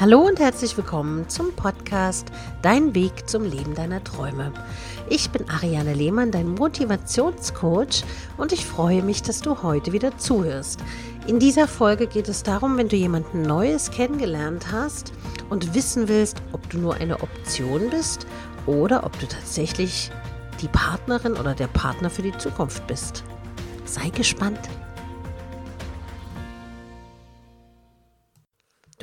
Hallo und herzlich willkommen zum Podcast Dein Weg zum Leben deiner Träume. Ich bin Ariane Lehmann, dein Motivationscoach und ich freue mich, dass du heute wieder zuhörst. In dieser Folge geht es darum, wenn du jemanden Neues kennengelernt hast und wissen willst, ob du nur eine Option bist oder ob du tatsächlich die Partnerin oder der Partner für die Zukunft bist. Sei gespannt.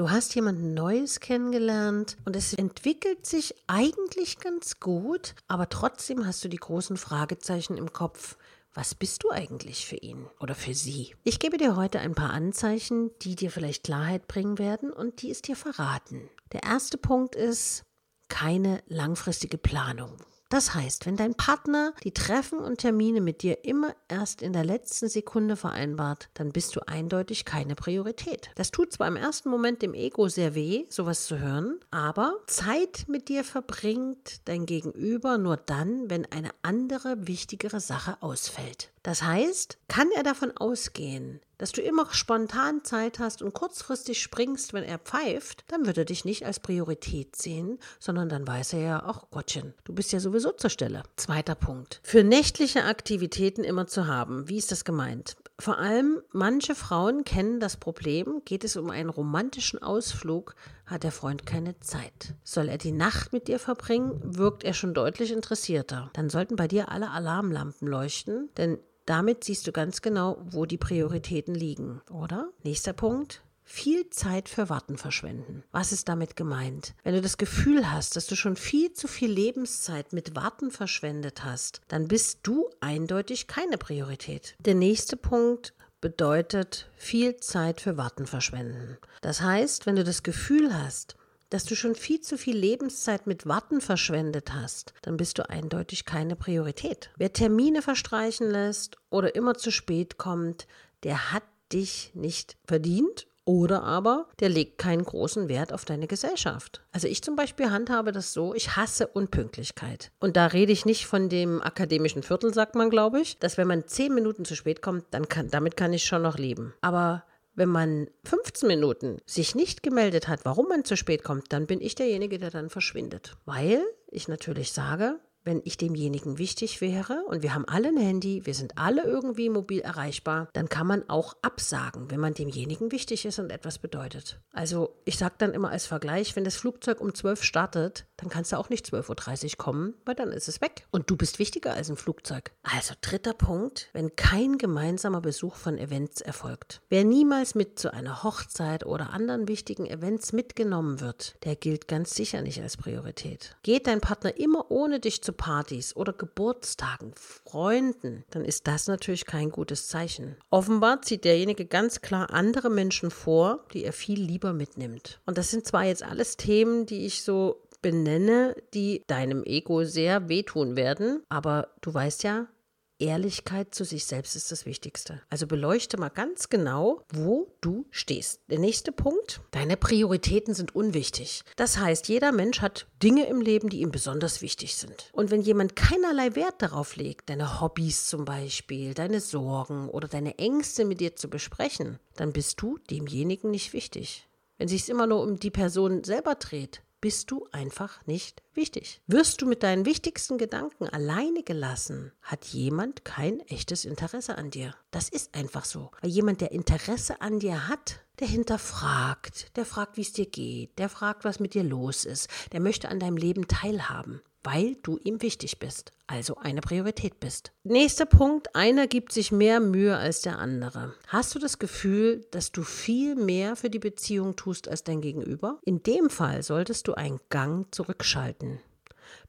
Du hast jemanden Neues kennengelernt und es entwickelt sich eigentlich ganz gut, aber trotzdem hast du die großen Fragezeichen im Kopf. Was bist du eigentlich für ihn oder für sie? Ich gebe dir heute ein paar Anzeichen, die dir vielleicht Klarheit bringen werden und die es dir verraten. Der erste Punkt ist keine langfristige Planung. Das heißt, wenn dein Partner die Treffen und Termine mit dir immer erst in der letzten Sekunde vereinbart, dann bist du eindeutig keine Priorität. Das tut zwar im ersten Moment dem Ego sehr weh, sowas zu hören, aber Zeit mit dir verbringt dein Gegenüber nur dann, wenn eine andere, wichtigere Sache ausfällt. Das heißt, kann er davon ausgehen, dass du immer spontan Zeit hast und kurzfristig springst, wenn er pfeift, dann wird er dich nicht als Priorität sehen, sondern dann weiß er ja, ach Gottchen, du bist ja sowieso zur Stelle. Zweiter Punkt. Für nächtliche Aktivitäten immer zu haben. Wie ist das gemeint? Vor allem manche Frauen kennen das Problem, geht es um einen romantischen Ausflug, hat der Freund keine Zeit. Soll er die Nacht mit dir verbringen, wirkt er schon deutlich interessierter. Dann sollten bei dir alle Alarmlampen leuchten, denn damit siehst du ganz genau, wo die Prioritäten liegen, oder? Nächster Punkt. Viel Zeit für Warten verschwenden. Was ist damit gemeint? Wenn du das Gefühl hast, dass du schon viel zu viel Lebenszeit mit Warten verschwendet hast, dann bist du eindeutig keine Priorität. Der nächste Punkt bedeutet viel Zeit für Warten verschwenden. Das heißt, wenn du das Gefühl hast, dass du schon viel zu viel Lebenszeit mit Warten verschwendet hast, dann bist du eindeutig keine Priorität. Wer Termine verstreichen lässt oder immer zu spät kommt, der hat dich nicht verdient oder aber der legt keinen großen Wert auf deine Gesellschaft. Also ich zum Beispiel handhabe das so, ich hasse Unpünktlichkeit. Und da rede ich nicht von dem akademischen Viertel, sagt man, glaube ich, dass wenn man zehn Minuten zu spät kommt, dann kann, damit kann ich schon noch leben. Aber wenn man 15 Minuten sich nicht gemeldet hat, warum man zu spät kommt, dann bin ich derjenige, der dann verschwindet. Weil ich natürlich sage, wenn ich demjenigen wichtig wäre und wir haben alle ein Handy, wir sind alle irgendwie mobil erreichbar, dann kann man auch absagen, wenn man demjenigen wichtig ist und etwas bedeutet. Also ich sage dann immer als Vergleich, wenn das Flugzeug um 12 startet, dann kannst du auch nicht 12.30 Uhr kommen, weil dann ist es weg. Und du bist wichtiger als ein Flugzeug. Also dritter Punkt, wenn kein gemeinsamer Besuch von Events erfolgt. Wer niemals mit zu einer Hochzeit oder anderen wichtigen Events mitgenommen wird, der gilt ganz sicher nicht als Priorität. Geht dein Partner immer ohne dich zu Partys oder Geburtstagen, Freunden, dann ist das natürlich kein gutes Zeichen. Offenbar zieht derjenige ganz klar andere Menschen vor, die er viel lieber mitnimmt. Und das sind zwar jetzt alles Themen, die ich so benenne, die deinem Ego sehr wehtun werden, aber du weißt ja, Ehrlichkeit zu sich selbst ist das Wichtigste. Also beleuchte mal ganz genau, wo du stehst. Der nächste Punkt, deine Prioritäten sind unwichtig. Das heißt, jeder Mensch hat Dinge im Leben, die ihm besonders wichtig sind. Und wenn jemand keinerlei Wert darauf legt, deine Hobbys zum Beispiel, deine Sorgen oder deine Ängste mit dir zu besprechen, dann bist du demjenigen nicht wichtig. Wenn sich es immer nur um die Person selber dreht, bist du einfach nicht wichtig. Wirst du mit deinen wichtigsten Gedanken alleine gelassen, hat jemand kein echtes Interesse an dir. Das ist einfach so. Weil jemand, der Interesse an dir hat, der hinterfragt, der fragt, wie es dir geht, der fragt, was mit dir los ist, der möchte an deinem Leben teilhaben weil du ihm wichtig bist, also eine Priorität bist. Nächster Punkt, einer gibt sich mehr Mühe als der andere. Hast du das Gefühl, dass du viel mehr für die Beziehung tust als dein Gegenüber? In dem Fall solltest du einen Gang zurückschalten.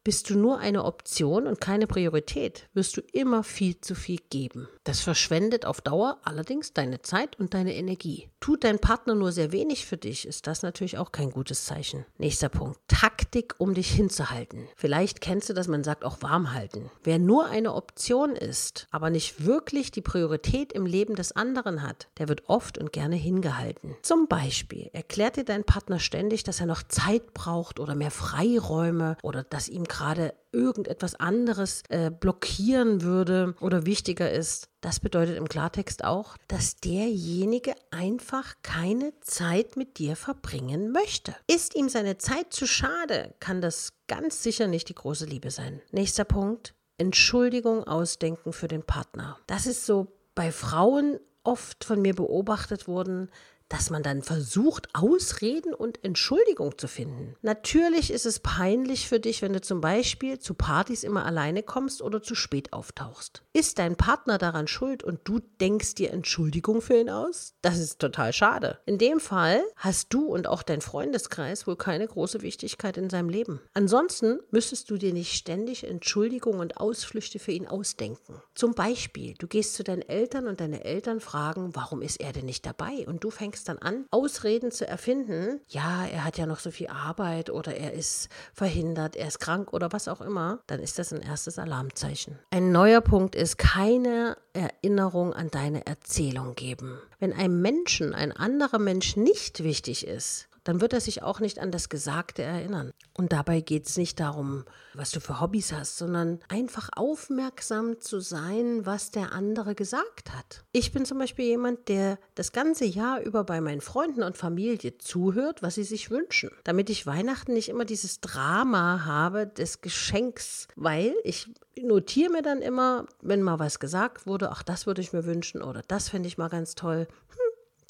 Bist du nur eine Option und keine Priorität, wirst du immer viel zu viel geben. Das verschwendet auf Dauer allerdings deine Zeit und deine Energie. Tut dein Partner nur sehr wenig für dich, ist das natürlich auch kein gutes Zeichen. Nächster Punkt. Taktik, um dich hinzuhalten. Vielleicht kennst du das, man sagt auch warm halten. Wer nur eine Option ist, aber nicht wirklich die Priorität im Leben des anderen hat, der wird oft und gerne hingehalten. Zum Beispiel erklärt dir dein Partner ständig, dass er noch Zeit braucht oder mehr Freiräume oder dass ihm gerade irgendetwas anderes äh, blockieren würde oder wichtiger ist. Das bedeutet im Klartext auch, dass derjenige einfach keine Zeit mit dir verbringen möchte. Ist ihm seine Zeit zu schade, kann das ganz sicher nicht die große Liebe sein. Nächster Punkt. Entschuldigung ausdenken für den Partner. Das ist so bei Frauen oft von mir beobachtet worden, dass man dann versucht, Ausreden und Entschuldigung zu finden. Natürlich ist es peinlich für dich, wenn du zum Beispiel zu Partys immer alleine kommst oder zu spät auftauchst. Ist dein Partner daran schuld und du denkst dir Entschuldigung für ihn aus? Das ist total schade. In dem Fall hast du und auch dein Freundeskreis wohl keine große Wichtigkeit in seinem Leben. Ansonsten müsstest du dir nicht ständig Entschuldigung und Ausflüchte für ihn ausdenken. Zum Beispiel, du gehst zu deinen Eltern und deine Eltern fragen, warum ist er denn nicht dabei? Und du fängst fängst dann an, Ausreden zu erfinden. Ja, er hat ja noch so viel Arbeit oder er ist verhindert, er ist krank oder was auch immer. Dann ist das ein erstes Alarmzeichen. Ein neuer Punkt ist keine Erinnerung an deine Erzählung geben. Wenn einem Menschen ein anderer Mensch nicht wichtig ist, dann wird er sich auch nicht an das Gesagte erinnern. Und dabei geht es nicht darum, was du für Hobbys hast, sondern einfach aufmerksam zu sein, was der andere gesagt hat. Ich bin zum Beispiel jemand, der das ganze Jahr über bei meinen Freunden und Familie zuhört, was sie sich wünschen, damit ich Weihnachten nicht immer dieses Drama habe des Geschenks, weil ich notiere mir dann immer, wenn mal was gesagt wurde, ach, das würde ich mir wünschen oder das fände ich mal ganz toll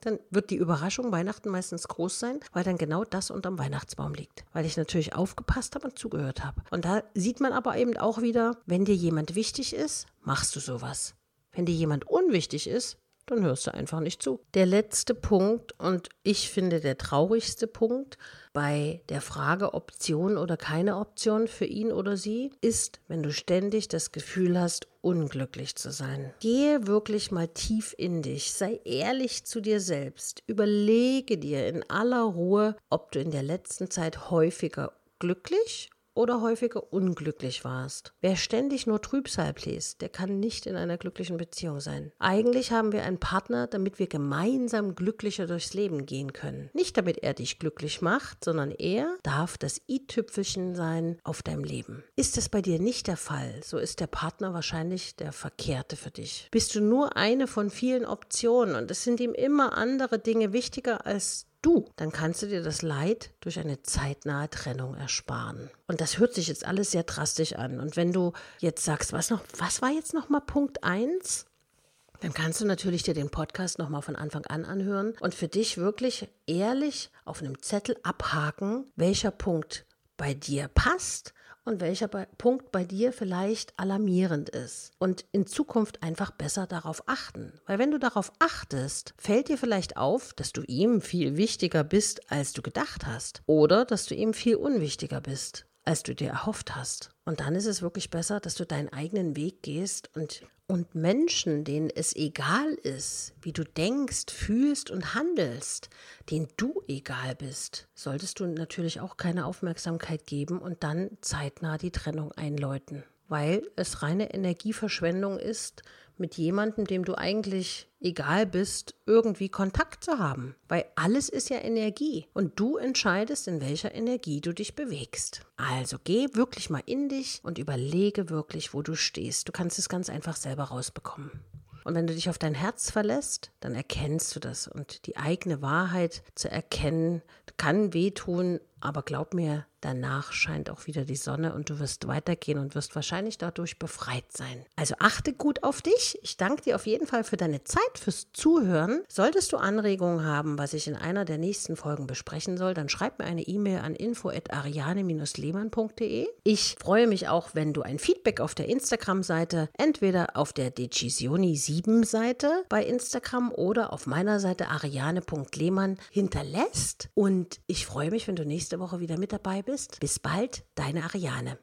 dann wird die Überraschung Weihnachten meistens groß sein, weil dann genau das unterm Weihnachtsbaum liegt. Weil ich natürlich aufgepasst habe und zugehört habe. Und da sieht man aber eben auch wieder, wenn dir jemand wichtig ist, machst du sowas. Wenn dir jemand unwichtig ist, dann hörst du einfach nicht zu. Der letzte Punkt und ich finde der traurigste Punkt bei der Frage Option oder keine Option für ihn oder sie ist, wenn du ständig das Gefühl hast, unglücklich zu sein. Gehe wirklich mal tief in dich, sei ehrlich zu dir selbst, überlege dir in aller Ruhe, ob du in der letzten Zeit häufiger glücklich oder häufiger unglücklich warst. Wer ständig nur Trübsal bläst, der kann nicht in einer glücklichen Beziehung sein. Eigentlich haben wir einen Partner, damit wir gemeinsam glücklicher durchs Leben gehen können. Nicht damit er dich glücklich macht, sondern er darf das i-Tüpfelchen sein auf deinem Leben. Ist das bei dir nicht der Fall, so ist der Partner wahrscheinlich der Verkehrte für dich. Bist du nur eine von vielen Optionen und es sind ihm immer andere Dinge wichtiger als du, dann kannst du dir das Leid durch eine zeitnahe Trennung ersparen. Und das hört sich jetzt alles sehr drastisch an. Und wenn du jetzt sagst, was noch, was war jetzt noch mal Punkt 1? Dann kannst du natürlich dir den Podcast nochmal von Anfang an anhören und für dich wirklich ehrlich auf einem Zettel abhaken, welcher Punkt bei dir passt und welcher Punkt bei dir vielleicht alarmierend ist. Und in Zukunft einfach besser darauf achten. Weil wenn du darauf achtest, fällt dir vielleicht auf, dass du ihm viel wichtiger bist, als du gedacht hast. Oder dass du ihm viel unwichtiger bist als du dir erhofft hast. Und dann ist es wirklich besser, dass du deinen eigenen Weg gehst und, und Menschen, denen es egal ist, wie du denkst, fühlst und handelst, denen du egal bist, solltest du natürlich auch keine Aufmerksamkeit geben und dann zeitnah die Trennung einläuten. Weil es reine Energieverschwendung ist, mit jemandem, dem du eigentlich egal bist, irgendwie Kontakt zu haben. Weil alles ist ja Energie und du entscheidest, in welcher Energie du dich bewegst. Also geh wirklich mal in dich und überlege wirklich, wo du stehst. Du kannst es ganz einfach selber rausbekommen. Und wenn du dich auf dein Herz verlässt, dann erkennst du das. Und die eigene Wahrheit zu erkennen, kann wehtun, aber glaub mir, danach scheint auch wieder die Sonne und du wirst weitergehen und wirst wahrscheinlich dadurch befreit sein. Also achte gut auf dich. Ich danke dir auf jeden Fall für deine Zeit, fürs Zuhören. Solltest du Anregungen haben, was ich in einer der nächsten Folgen besprechen soll, dann schreib mir eine E-Mail an info@ariane-lehmann.de. Ich freue mich auch, wenn du ein Feedback auf der Instagram-Seite, entweder auf der Decisioni 7 Seite bei Instagram oder auf meiner Seite ariane.lehmann hinterlässt und ich freue mich, wenn du nächste Woche wieder mit dabei bist. Bis bald, deine Ariane.